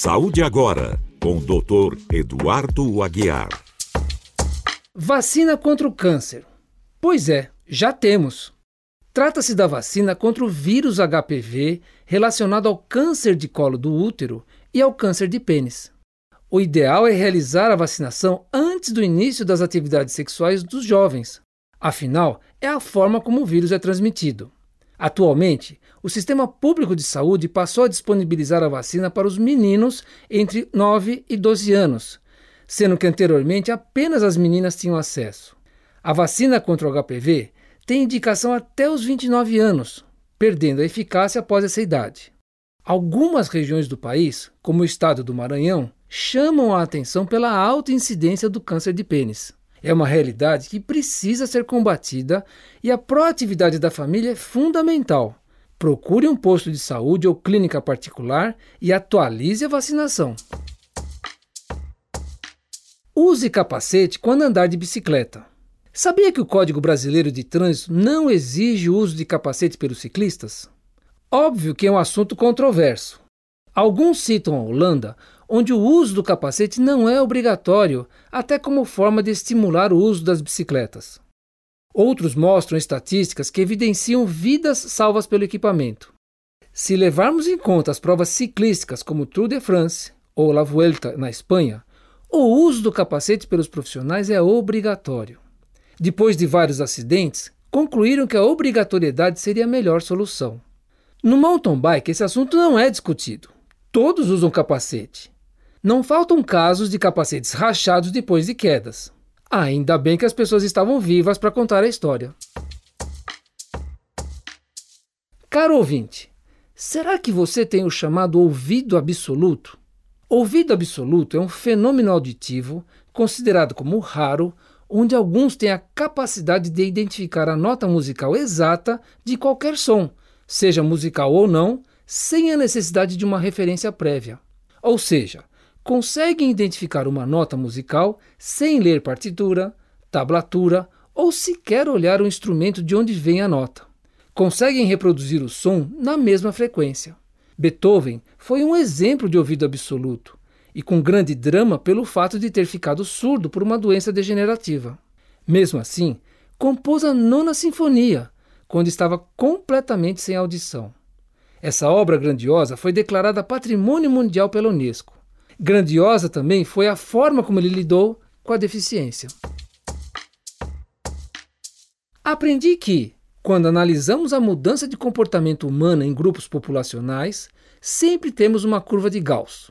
Saúde agora, com o Dr. Eduardo Aguiar. Vacina contra o câncer. Pois é, já temos. Trata-se da vacina contra o vírus HPV relacionado ao câncer de colo do útero e ao câncer de pênis. O ideal é realizar a vacinação antes do início das atividades sexuais dos jovens. Afinal, é a forma como o vírus é transmitido. Atualmente, o Sistema Público de Saúde passou a disponibilizar a vacina para os meninos entre 9 e 12 anos, sendo que anteriormente apenas as meninas tinham acesso. A vacina contra o HPV tem indicação até os 29 anos, perdendo a eficácia após essa idade. Algumas regiões do país, como o estado do Maranhão, chamam a atenção pela alta incidência do câncer de pênis. É uma realidade que precisa ser combatida e a proatividade da família é fundamental. Procure um posto de saúde ou clínica particular e atualize a vacinação. Use capacete quando andar de bicicleta. Sabia que o Código Brasileiro de Trânsito não exige o uso de capacete pelos ciclistas? Óbvio que é um assunto controverso. Alguns citam a Holanda, onde o uso do capacete não é obrigatório, até como forma de estimular o uso das bicicletas. Outros mostram estatísticas que evidenciam vidas salvas pelo equipamento. Se levarmos em conta as provas ciclísticas como o Tour de France ou La Vuelta na Espanha, o uso do capacete pelos profissionais é obrigatório. Depois de vários acidentes, concluíram que a obrigatoriedade seria a melhor solução. No mountain bike, esse assunto não é discutido. Todos usam capacete. Não faltam casos de capacetes rachados depois de quedas. Ainda bem que as pessoas estavam vivas para contar a história. Caro ouvinte, será que você tem o chamado ouvido absoluto? Ouvido absoluto é um fenômeno auditivo considerado como raro onde alguns têm a capacidade de identificar a nota musical exata de qualquer som, seja musical ou não, sem a necessidade de uma referência prévia. Ou seja, conseguem identificar uma nota musical sem ler partitura, tablatura ou sequer olhar o instrumento de onde vem a nota. Conseguem reproduzir o som na mesma frequência. Beethoven foi um exemplo de ouvido absoluto e com grande drama pelo fato de ter ficado surdo por uma doença degenerativa. Mesmo assim, compôs a Nona Sinfonia, quando estava completamente sem audição. Essa obra grandiosa foi declarada Patrimônio Mundial pela Unesco. Grandiosa também foi a forma como ele lidou com a deficiência. Aprendi que, quando analisamos a mudança de comportamento humano em grupos populacionais, sempre temos uma curva de Gauss.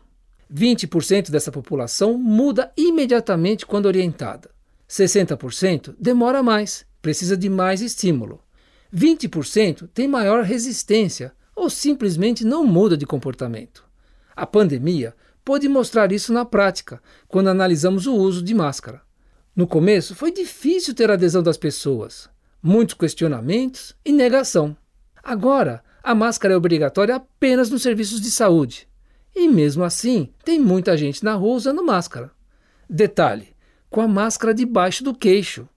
20% dessa população muda imediatamente quando orientada. 60% demora mais, precisa de mais estímulo. 20% tem maior resistência ou simplesmente não muda de comportamento. A pandemia pôde mostrar isso na prática, quando analisamos o uso de máscara. No começo foi difícil ter adesão das pessoas, muitos questionamentos e negação. Agora, a máscara é obrigatória apenas nos serviços de saúde, e mesmo assim, tem muita gente na rua usando máscara. Detalhe: com a máscara debaixo do queixo.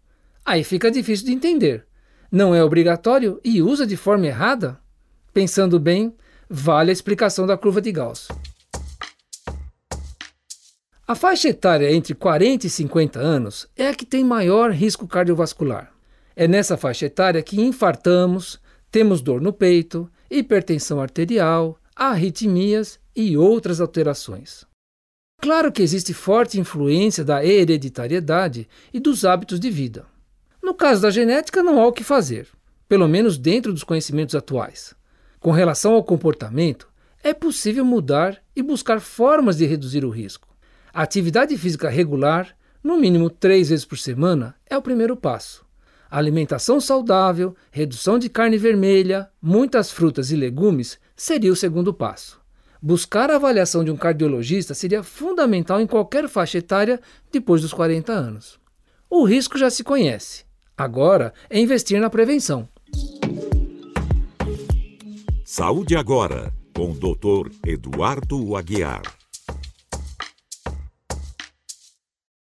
Aí fica difícil de entender. Não é obrigatório e usa de forma errada? Pensando bem, vale a explicação da curva de Gauss. A faixa etária entre 40 e 50 anos é a que tem maior risco cardiovascular. É nessa faixa etária que infartamos, temos dor no peito, hipertensão arterial, arritmias e outras alterações. Claro que existe forte influência da hereditariedade e dos hábitos de vida. No caso da genética, não há o que fazer, pelo menos dentro dos conhecimentos atuais. Com relação ao comportamento, é possível mudar e buscar formas de reduzir o risco. A atividade física regular, no mínimo três vezes por semana, é o primeiro passo. A alimentação saudável, redução de carne vermelha, muitas frutas e legumes seria o segundo passo. Buscar a avaliação de um cardiologista seria fundamental em qualquer faixa etária depois dos 40 anos. O risco já se conhece. Agora é investir na prevenção. Saúde agora, com o Dr. Eduardo Aguiar.